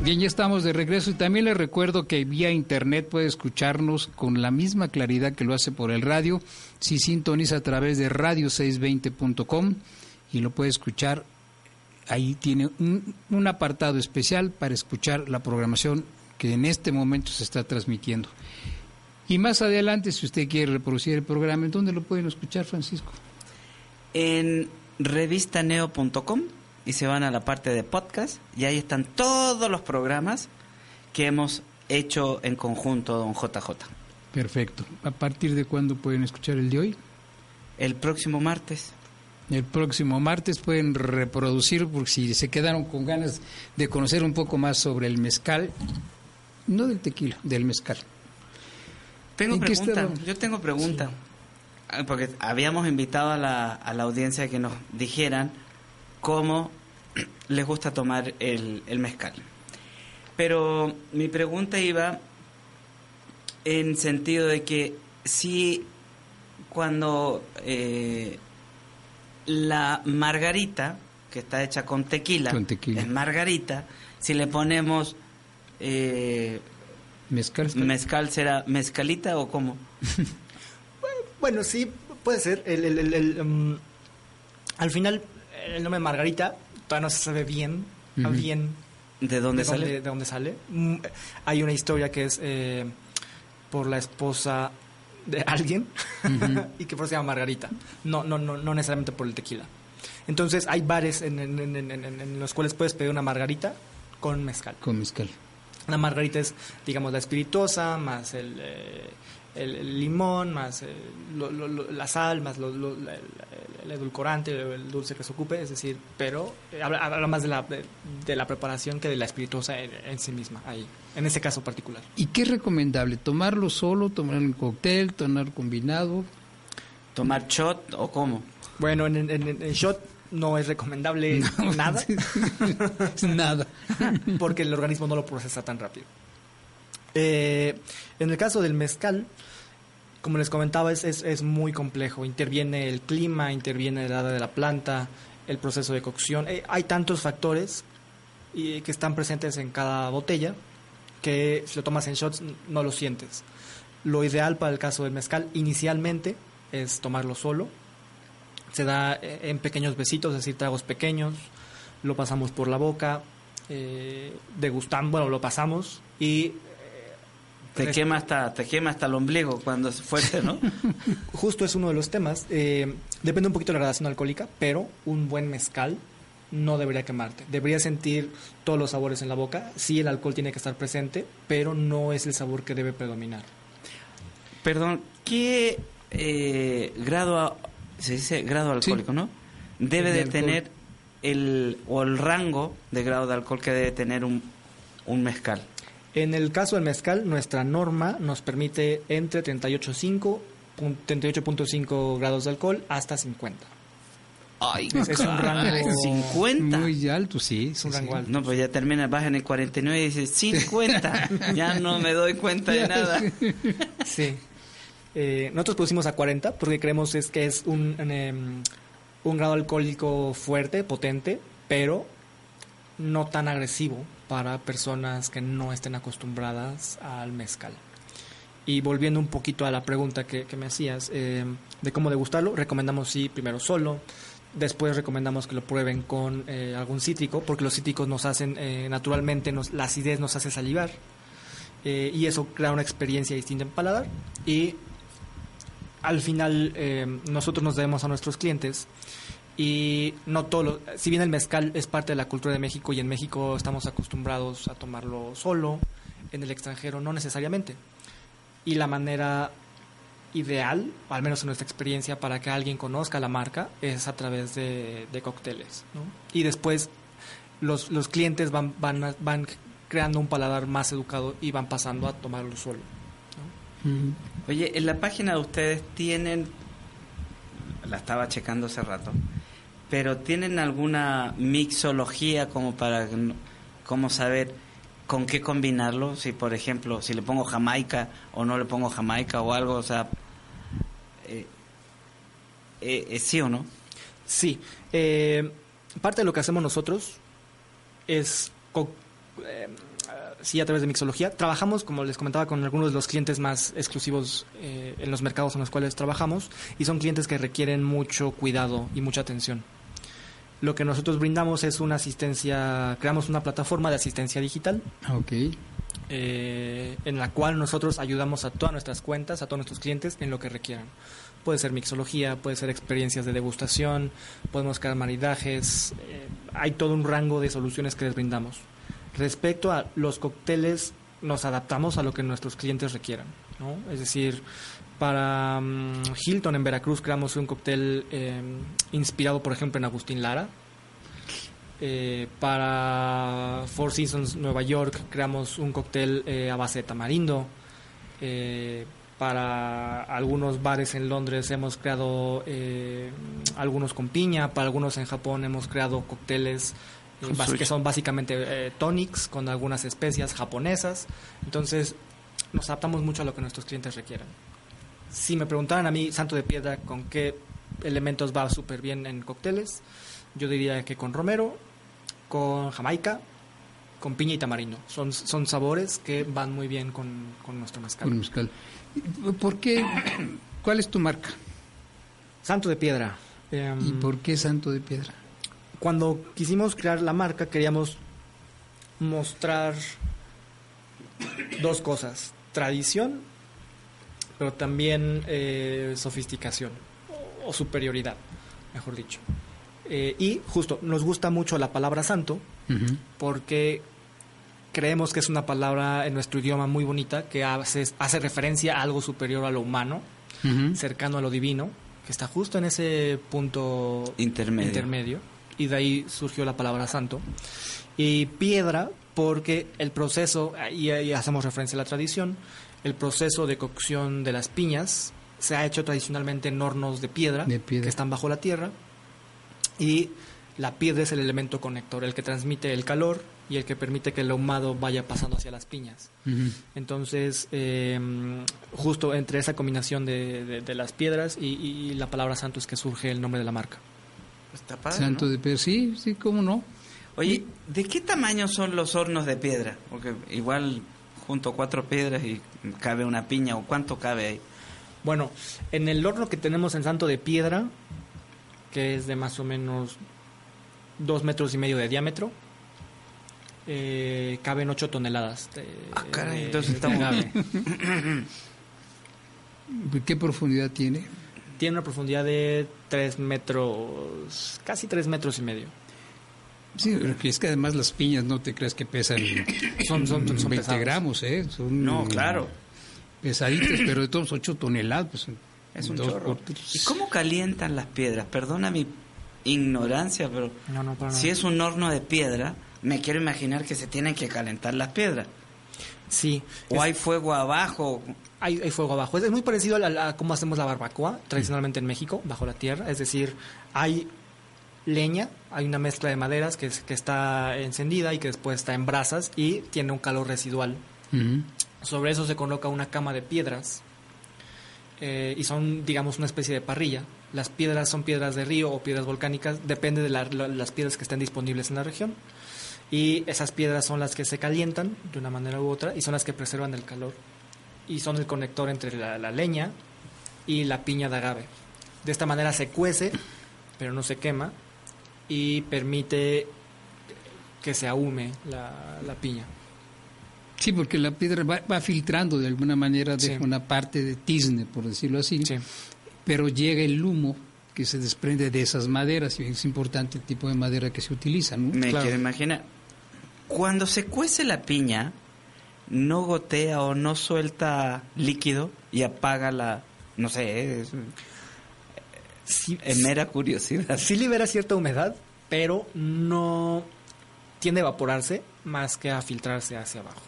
B: Bien, ya estamos de regreso y también les recuerdo que vía internet puede escucharnos con la misma claridad que lo hace por el radio si sintoniza a través de radio620.com y lo puede escuchar. Ahí tiene un, un apartado especial para escuchar la programación que en este momento se está transmitiendo. Y más adelante, si usted quiere reproducir el programa, ¿en dónde lo pueden escuchar, Francisco?
C: En revistaneo.com y se van a la parte de podcast y ahí están todos los programas que hemos hecho en conjunto don JJ.
B: Perfecto. ¿A partir de cuándo pueden escuchar el de hoy?
C: El próximo martes.
B: El próximo martes pueden reproducir, porque si se quedaron con ganas de conocer un poco más sobre el mezcal, no del tequila, del mezcal.
C: Tengo
B: ¿En qué
C: pregunta, yo tengo pregunta. Ah, Porque habíamos invitado a la, a la audiencia que nos dijeran cómo les gusta tomar el, el mezcal. Pero mi pregunta iba en sentido de que si cuando eh, la margarita, que está hecha con tequila,
B: Con tequila.
C: es margarita, si le ponemos eh,
B: ¿Mezcal?
C: mezcal, ¿será mezcalita o cómo? (laughs)
D: Bueno, sí, puede ser. El, el- el- el, um, al final, el nombre Margarita todavía no se sabe bien, bien
C: ¿De dónde sale?
D: de dónde sale. Mm, hay una historia que es eh, por la esposa de alguien (laughs) y que por eso se llama Margarita. No, no, no, no necesariamente por el tequila. Entonces hay bares en, en- en- en- en- en los cuales puedes pedir una margarita con mezcal.
B: Con mezcal.
D: La margarita es, digamos, la espirituosa, más el, eh, el- el limón, más eh, lo- lo- lo- la sal, más lo- lo- la- el, el edulcorante, el dulce que se ocupe, es decir, pero eh, habla, habla más de la, de, de la preparación que de la espirituosa en, en sí misma, ahí, en ese caso particular.
B: ¿Y qué es recomendable? ¿Tomarlo solo, tomarlo en cóctel, tomar combinado?
C: ¿Tomar shot o cómo?
D: Bueno, en, en, en el shot no es recomendable (laughs) nada. (laughs)
B: nada. (laughs)
D: porque el organismo no lo procesa tan rápido. Eh, en el caso del mezcal, como les comentaba, es, es, es, muy complejo. Interviene el clima, interviene la edad de la planta, el proceso de cocción. Eh, hay tantos factores y, que están presentes en cada botella que si lo tomas en shots no lo sientes. Lo ideal para el caso del mezcal inicialmente es tomarlo solo. Se da eh, en pequeños besitos, es decir, tragos pequeños. Lo pasamos por la boca, eh, degustamos, bueno, lo pasamos y
C: te quema hasta te quema hasta el ombligo cuando es fuerte, ¿no? (laughs)
D: Justo es uno de los temas. Eh, depende un poquito de la gradación alcohólica, pero un buen mezcal no debería quemarte. Debería sentir todos los sabores en la boca. Sí, el alcohol tiene que estar presente, pero no es el sabor que debe predominar.
C: Perdón, ¿qué eh, grado se dice grado alcohólico, sí. no? Debe de, de tener el o el rango de grado de alcohol que debe tener un, un mezcal.
D: En el caso del mezcal, nuestra norma nos permite entre 38.5 38.5 grados de alcohol hasta 50.
C: Ay,
D: es, es un rango
C: 50.
B: Muy alto, sí.
D: Es un rango alto.
C: No, pues ya termina, baja en el 49 y dices 50. ya (laughs) no me doy cuenta de nada. (laughs)
D: Sí. Eh, nosotros pusimos a 40 porque creemos es que es un, un, un grado alcohólico fuerte, potente, pero no tan agresivo para personas que no estén acostumbradas al mezcal. Y volviendo un poquito a la pregunta que, me hacías eh, de cómo degustarlo, recomendamos sí primero solo, después recomendamos que lo prueben con eh, algún cítrico, porque los cítricos nos hacen, eh, naturalmente, la acidez nos hace salivar, y eso crea una experiencia distinta en paladar, y al final nosotros nos debemos a nuestros clientes y no todo lo, si bien el mezcal es parte de la cultura de México y en México estamos acostumbrados a tomarlo solo en el extranjero no necesariamente y la manera ideal al menos en nuestra experiencia para que alguien conozca la marca es a través de, de cócteles ¿no? y después los, los clientes van, van, van creando un paladar más educado y van pasando a tomarlo solo ¿no?
C: mm. oye en la página de ustedes tienen la estaba checando hace rato pero ¿tienen alguna mixología como para cómo saber con qué combinarlo? Si, por ejemplo, si le pongo jamaica o no le pongo jamaica o algo, o sea, eh, eh, ¿sí o no?
D: Sí. Eh, parte de lo que hacemos nosotros es, eh, sí, a través de mixología. Trabajamos, como les comentaba, con algunos de los clientes más exclusivos eh, en los mercados en los cuales trabajamos y son clientes que requieren mucho cuidado y mucha atención. Lo que nosotros brindamos es una asistencia, creamos una plataforma de asistencia digital.
B: Ok.
D: Eh, en la cual nosotros ayudamos a todas nuestras cuentas, a todos nuestros clientes en lo que requieran. Puede ser mixología, puede ser experiencias de degustación, podemos crear maridajes, eh, hay todo un rango de soluciones que les brindamos. Respecto a los cócteles, nos adaptamos a lo que nuestros clientes requieran. ¿no? Es decir, para um, Hilton en Veracruz creamos un cóctel eh, inspirado, por ejemplo, en Agustín Lara. Eh, para Four Seasons Nueva York creamos un cóctel eh, a base de tamarindo. para algunos bares en Londres hemos creado algunos con piña. Para algunos en Japón hemos creado cócteles que son básicamente tonics con algunas especias japonesas. Entonces nos adaptamos mucho a lo que nuestros clientes requieran si me preguntaran a mí, Santo de Piedra, con qué elementos va súper bien en cócteles, yo diría que con romero, con jamaica, con piña y tamarindo. Son, son sabores que van muy bien con, con nuestro mezcal.
B: Con mezcal. ¿Por qué? ¿Cuál es tu marca?
D: Santo de Piedra.
B: Eh, ¿Y por qué Santo de Piedra?
D: Cuando quisimos crear la marca, queríamos mostrar dos cosas. Tradición pero también eh, sofisticación o, superioridad, mejor dicho. Eh, y justo, nos gusta mucho la palabra santo uh -huh. porque creemos que es una palabra en nuestro idioma muy bonita que hace, hace referencia a algo superior a lo humano, uh -huh. cercano a lo divino, que está justo en ese punto
C: intermedio.
D: intermedio. Y de ahí surgió la palabra santo. Y piedra, porque el proceso, y ahí hacemos referencia a la tradición, el proceso de cocción de las piñas se ha hecho tradicionalmente en hornos de piedra,
B: De piedra.
D: que están bajo la tierra y la piedra es el elemento conector, el que transmite el calor y el que permite que el ahumado vaya pasando hacia las piñas.
B: Ujú.
D: Entonces, eh, justo entre esa combinación de, de- de las piedras y, y la palabra santo es que surge el nombre de la marca.
C: Está padre,
B: Santo
C: ¿no?
B: de Pedro, sí, sí, cómo no.
C: Oye, ¿de qué tamaño son los hornos de piedra? Porque igual junto cuatro piedras y cabe una piña, ¿o cuánto cabe ahí?
D: Bueno, en el horno que tenemos en Santo de Piedra, que es de más o menos dos metros y medio de diámetro, eh, caben 8 toneladas. De,
C: Ah, caray,
D: de-
C: entonces
D: de
C: estamos-.
B: ¿Qué profundidad tiene?
D: Tiene una profundidad de 3 metros, casi 3 metros y medio.
B: Sí, porque es que además las piñas no te creas que pesan
D: Son- son- son
B: 20
D: pesadas.
B: gramos, ¿eh? Son
C: No, claro.
B: Pesaditas, pero de todos 8 toneladas, pues
C: Es un
B: dos
C: chorro. ¿Y cómo calientan las piedras? Perdona mi ignorancia, pero
D: No, no, para
C: si es un horno de piedra, me quiero imaginar que se tienen que calentar las piedras.
D: Sí.
C: O
D: es-
C: hay fuego abajo.
D: Hay, hay fuego abajo. Es, es muy parecido a, la- a cómo hacemos la barbacoa tradicionalmente en México, bajo la tierra. Es decir, hay leña, hay una mezcla de maderas que, es- que está encendida y que después está en brasas y tiene un calor residual. Sobre eso se coloca una cama de piedras eh, y son, digamos, una especie de parrilla. Las piedras son piedras de río o piedras volcánicas, depende de la- la- las piedras que estén disponibles en la región. Y esas piedras son las que se calientan de una manera u otra y son las que preservan el calor. Y son el conector entre la, la leña y la piña de agave. De esta manera se cuece, pero no se quema y permite que se ahume la, la piña.
B: Sí, porque la piedra va, va filtrando de alguna manera, deja
D: Sí.
B: una parte de tizne, por decirlo así, pero llega el humo que se desprende de esas maderas y es importante el tipo de madera que se utiliza, ¿no?
C: Me quiero imaginar. Cuando se cuece la piña, no gotea o no suelta líquido y apaga la. No sé, es, es mera curiosidad.
D: Sí libera cierta humedad, pero no tiende a evaporarse más que a filtrarse hacia abajo.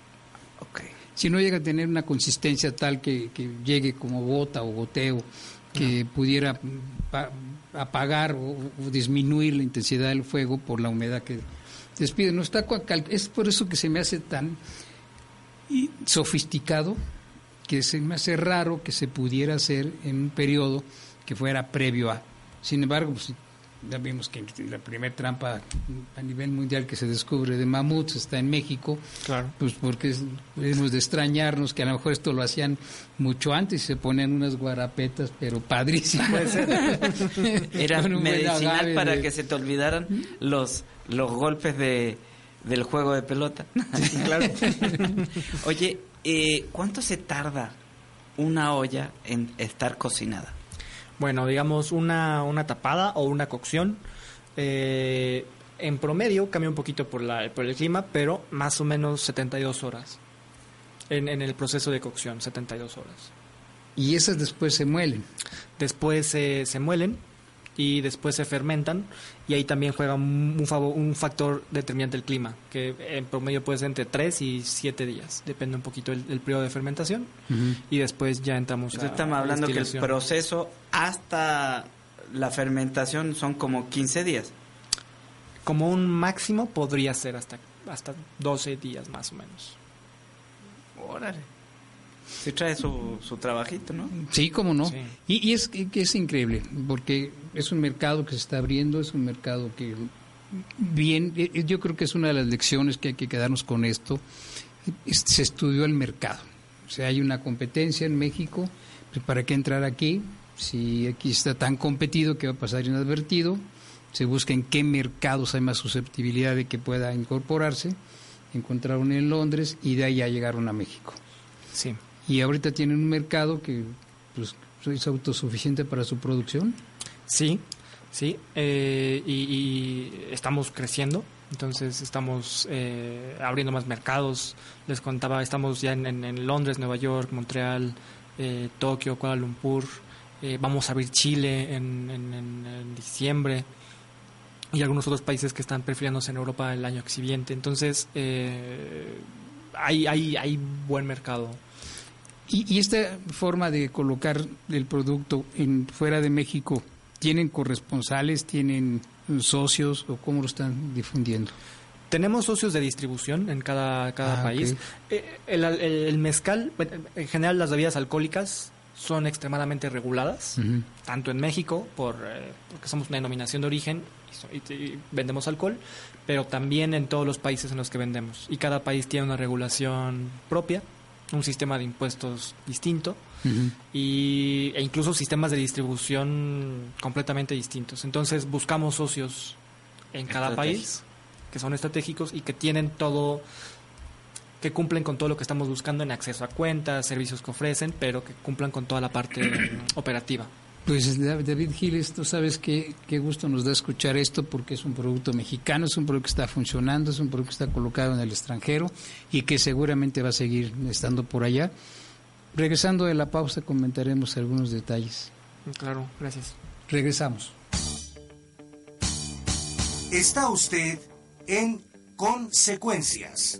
B: Si no llega a tener una consistencia tal que, que llegue como gota o goteo, que pudiera pa- apagar o, o disminuir la intensidad del fuego por la humedad que despide. No está es por eso que se me hace tan sofisticado que se me hace raro que se pudiera hacer en un periodo que fuera previo a. Sin embargo, pues, ya vimos que la primera trampa a nivel mundial que se descubre de mamuts está en México.
D: Claro.
B: Pues porque es- hemos de extrañarnos que a lo mejor esto lo hacían mucho antes y se ponían unas guarapetas, pero padrísimas. (laughs)
C: Era medicinal para
B: de-
C: que se te olvidaran los, los golpes de, del juego de pelota.
D: claro. (laughs)
C: Oye, eh, ¿cuánto se tarda una olla en estar cocinada?
D: Bueno, digamos una, una tapada o una cocción. eh, en promedio cambia un poquito por, la, por el clima, pero más o menos 72 horas. En, en el proceso de cocción, 72 horas.
B: Y esas después se muelen.
D: Después se se muelen y después se fermentan y ahí también juega un, un favo- un factor determinante el clima, que en promedio puede ser entre 3 y 7 días, depende un poquito el, el periodo de fermentación y después ya entramos
C: Entonces
D: a
C: estamos
D: a la
C: hablando que el proceso hasta la fermentación son como 15 días.
D: Como un máximo podría ser hasta, hasta 12 días más o menos.
C: Órale. Sí trae su, su trabajito, ¿no?
B: Sí, cómo no.
C: Sí.
B: Y, y es que que es increíble, porque es un mercado que se está abriendo, es un mercado que bien, eh, eh, yo creo que es una de las lecciones que hay que quedarnos con esto. Es- Se estudió el mercado. O sea, hay una competencia en México, pues, ¿para qué entrar aquí? Si aquí está tan competido que va a pasar inadvertido, se busca en qué mercados hay más susceptibilidad de que pueda incorporarse, encontraron en Londres y de ahí ya llegaron a México.
D: Sí.
B: Y ahorita tienen un mercado que pues, es autosuficiente para su producción.
D: Sí, sí, eh, y, estamos creciendo, entonces estamos eh, abriendo más mercados. Les contaba, estamos ya en, en- Londres, Nueva York, Montreal, eh, Tokio, Kuala Lumpur. eh, vamos a abrir Chile en- en diciembre y algunos otros países que están perfilándose en Europa el año siguiente. Entonces, eh, hay, hay, hay buen mercado.
B: Y, y esta forma de colocar el producto en fuera de México, ¿tienen corresponsales, tienen socios o cómo lo están difundiendo?
D: Tenemos socios de distribución en cada, cada
B: Ah,
D: país. Eh, El, el- el mezcal, en general las bebidas alcohólicas son extremadamente reguladas, tanto en México, por, eh, porque somos una denominación de origen y vendemos alcohol, pero también en todos los países en los que vendemos. Y cada país tiene una regulación propia, un sistema de impuestos distinto y, e incluso sistemas de distribución completamente distintos. Entonces buscamos socios en cada país que son estratégicos y que tienen todo, que cumplen con todo lo que estamos buscando en acceso a cuentas, servicios que ofrecen, pero que cumplan con toda la parte (clears throat) operativa.
B: Pues Dav- David Giles, tú sabes qué, qué gusto nos da escuchar esto porque es un producto mexicano, es un producto que está funcionando, es un producto que está colocado en el extranjero y que seguramente va a seguir estando por allá. Regresando de la pausa comentaremos algunos detalles.
D: Claro, gracias.
B: Regresamos.
A: Está usted en Consecuencias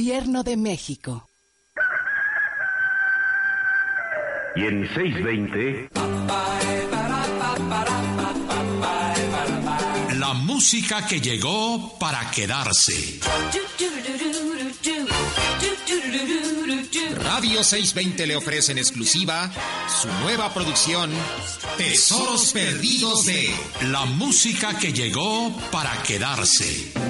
V: de México.
W: Y en 620,
M: La música que llegó para quedarse.
U: Radio 620 le ofrece en exclusiva su nueva producción Tesoros Perdidos de
M: La música que llegó para quedarse.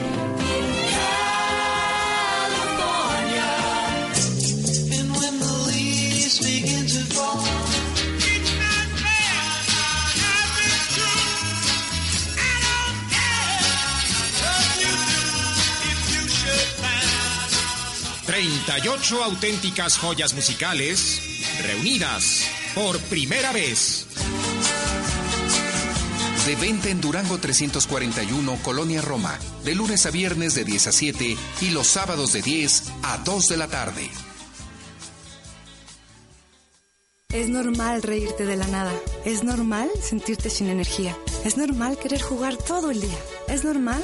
U: 38 auténticas joyas musicales reunidas por primera vez.
S: De venta en Durango 341, Colonia Roma. De lunes a viernes de 10 a 7 y los sábados de 10 a 2 de la tarde.
X: Es normal reírte de la nada. Es normal sentirte sin energía. Es normal querer jugar todo el día. Es normal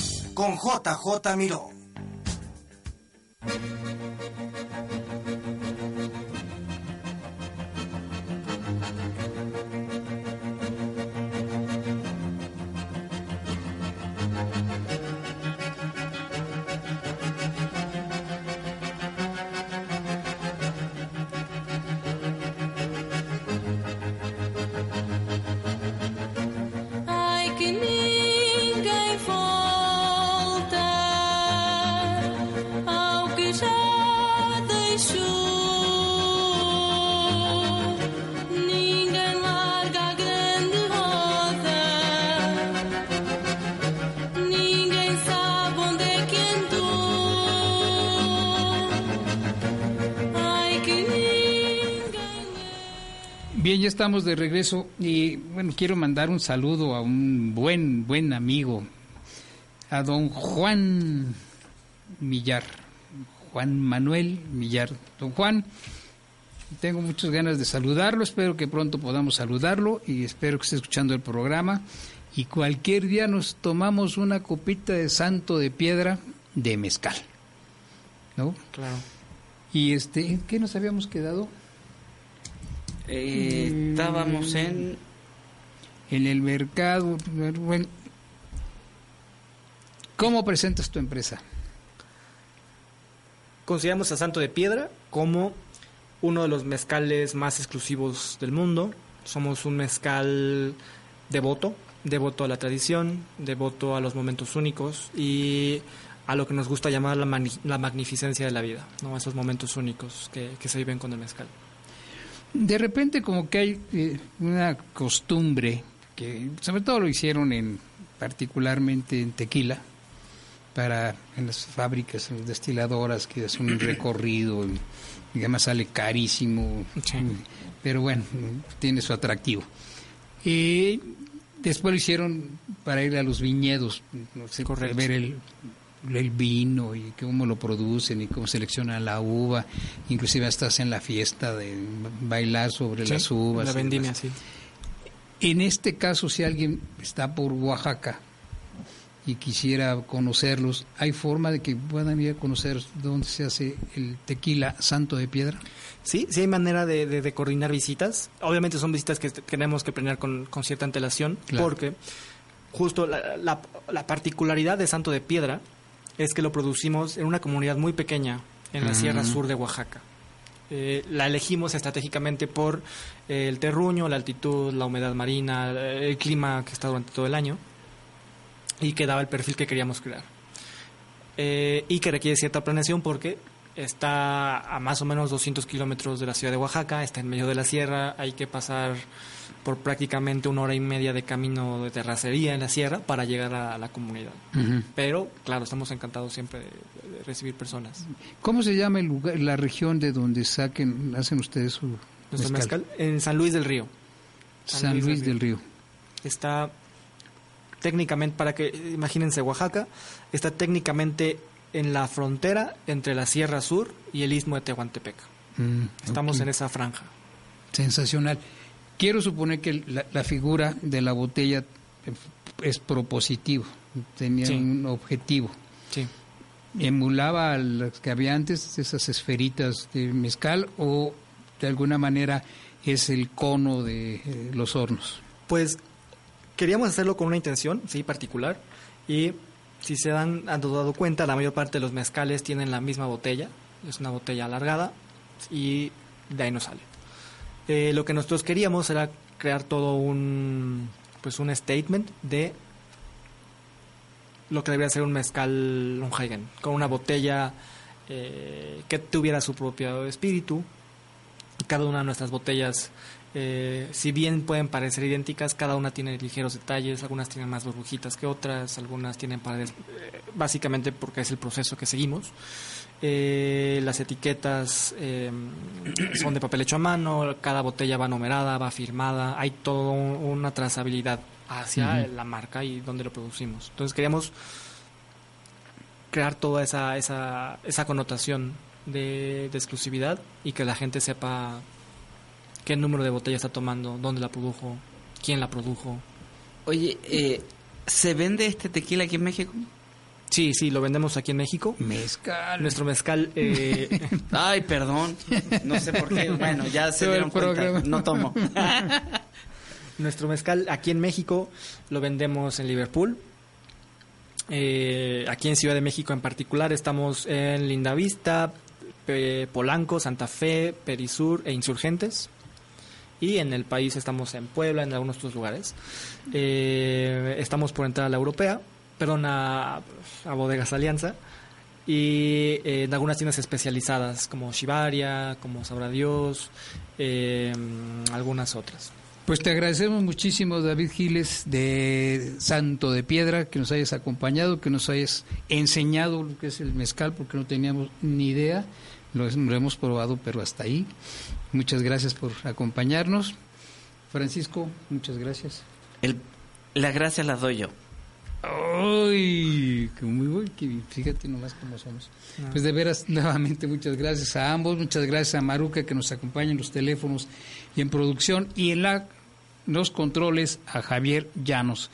A: con JJ Miró.
B: Ya estamos de regreso y bueno, quiero mandar un saludo a un buen, buen amigo, a don Juan Millar, Juan Manuel Millar. Don Juan, tengo muchas ganas de saludarlo, espero que pronto podamos saludarlo y espero que esté escuchando el programa. Y cualquier día nos tomamos una copita de santo de piedra de mezcal. ¿No?
D: Claro.
B: Y este, ¿en qué nos habíamos quedado?
C: Eh, estábamos en...
B: En el mercado. Bueno, ¿Cómo presentas tu empresa?
D: Consideramos a Santo de Piedra como uno de los mezcales más exclusivos del mundo. Somos un mezcal devoto, devoto a la tradición, devoto a los momentos únicos y a lo que nos gusta llamar la, magnificencia de la vida, ¿no? esos momentos únicos que, que se viven con el mezcal.
B: De repente como que hay eh, una costumbre que sobre todo lo hicieron en particularmente en tequila para en las fábricas en las destiladoras que hacen un (clears throat) recorrido y, y además sale carísimo. Pero bueno tiene su atractivo. Y después lo hicieron para ir a los viñedos no sé, ver el el vino y cómo lo producen y cómo seleccionan la uva, inclusive hasta hacen la fiesta de bailar sobre
D: Sí,
B: las uvas.
D: la vendimia, sí.
B: En este caso, si alguien está por Oaxaca y quisiera conocerlos, ¿hay forma de que puedan ir a conocer dónde se hace el tequila Santo de Piedra?
D: Sí, sí hay manera de, de- de coordinar visitas. Obviamente son visitas que tenemos que planear con, con cierta antelación,
B: Claro.
D: porque justo la, la- la particularidad de Santo de Piedra es que lo producimos en una comunidad muy pequeña en la. Sierra Sur de Oaxaca. Eh, la elegimos estratégicamente por eh, el terruño, la altitud, la humedad marina, eh, el clima que está durante todo el año y que daba el perfil que queríamos crear. Eh, y que requiere cierta planeación porque está a más o menos 200 kilómetros de la ciudad de Oaxaca, está en medio de la sierra, hay que pasar por prácticamente una hora y media de camino de terracería en la sierra para llegar a la comunidad. Pero, claro, estamos encantados siempre de, de recibir personas.
B: ¿Cómo se llama el lugar, la región de donde saquen, hacen ustedes su mezcal
D: en San Luis del Río.
B: San Luis del Río.
D: Está técnicamente, para que imagínense Oaxaca, está técnicamente en la frontera entre la Sierra Sur y el Istmo de Tehuantepec.
B: Mm,
D: Estamos en esa franja.
B: Sensacional. Quiero suponer que la, la figura de la botella es propositivo, tenía
D: Sí.
B: un objetivo.
D: Sí.
B: ¿Emulaba a las que había antes, esas esferitas de mezcal, o de alguna manera es el cono de eh, los hornos?
D: Pues queríamos hacerlo con una intención, sí, particular. Y si se dan, han dado cuenta, la mayor parte de los mezcales tienen la misma botella. Es una botella alargada y de ahí no sale. Eh, lo que nosotros queríamos era crear todo un, pues un statement de lo que debería ser un mezcal, un Heigen, con una botella eh, que tuviera su propio espíritu. Cada una de nuestras botellas, eh, si bien pueden parecer idénticas, cada una tiene ligeros detalles, algunas tienen más burbujitas que otras, algunas tienen paredes, eh, básicamente porque es el proceso que seguimos. Eh, las etiquetas eh, (clears throat) son de papel hecho a mano, cada botella va numerada, va firmada, hay toda una trazabilidad hacia la marca y donde lo producimos. Entonces queríamos crear toda esa, esa, esa connotación de, de exclusividad y que la gente sepa qué número de botella está tomando, dónde la produjo, quién la produjo.
C: Oye, eh, ¿se vende este tequila aquí en México?
D: Sí, sí, lo vendemos aquí en México.
B: Mezcal.
D: Nuestro mezcal... eh, (laughs)
C: Ay, perdón. No sé por qué. Bueno, ya se dieron cuenta. No tomo. (laughs)
D: Nuestro mezcal aquí en México lo vendemos en Liverpool. Eh, aquí en Ciudad de México en particular estamos en Lindavista, Polanco, Santa Fe, Perisur e Insurgentes. Y en el país estamos en Puebla, en algunos otros lugares. Eh, estamos por entrar a la europea, perdón, a, a Bodegas Alianza. Y eh, en algunas tiendas especializadas como Shivaria, como Sabrá Dios, eh, algunas otras.
B: Pues te agradecemos muchísimo, David Giles, de Santo de Piedra, que nos hayas acompañado, que nos hayas enseñado lo que es el mezcal, porque no teníamos ni idea. Lo hemos probado, pero hasta ahí. Muchas gracias por acompañarnos. Francisco, muchas gracias.
C: El, las gracias las doy yo.
B: Ay, qué muy bueno, que fíjate nomás cómo somos. Pues de veras, (laughs) nuevamente muchas gracias a ambos, muchas gracias a Maruca que nos acompaña en los teléfonos y en producción y en la, los controles a Javier Llanos.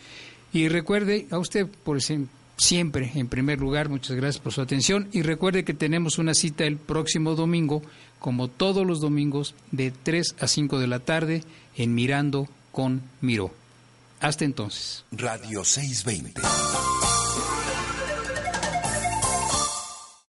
B: Y recuerde a usted por siempre, en primer lugar, muchas gracias por su atención y recuerde que tenemos una cita el próximo domingo, como todos los domingos, de 3 a 5 de la tarde en Mirando con Miró. Hasta entonces.
U: Radio 620.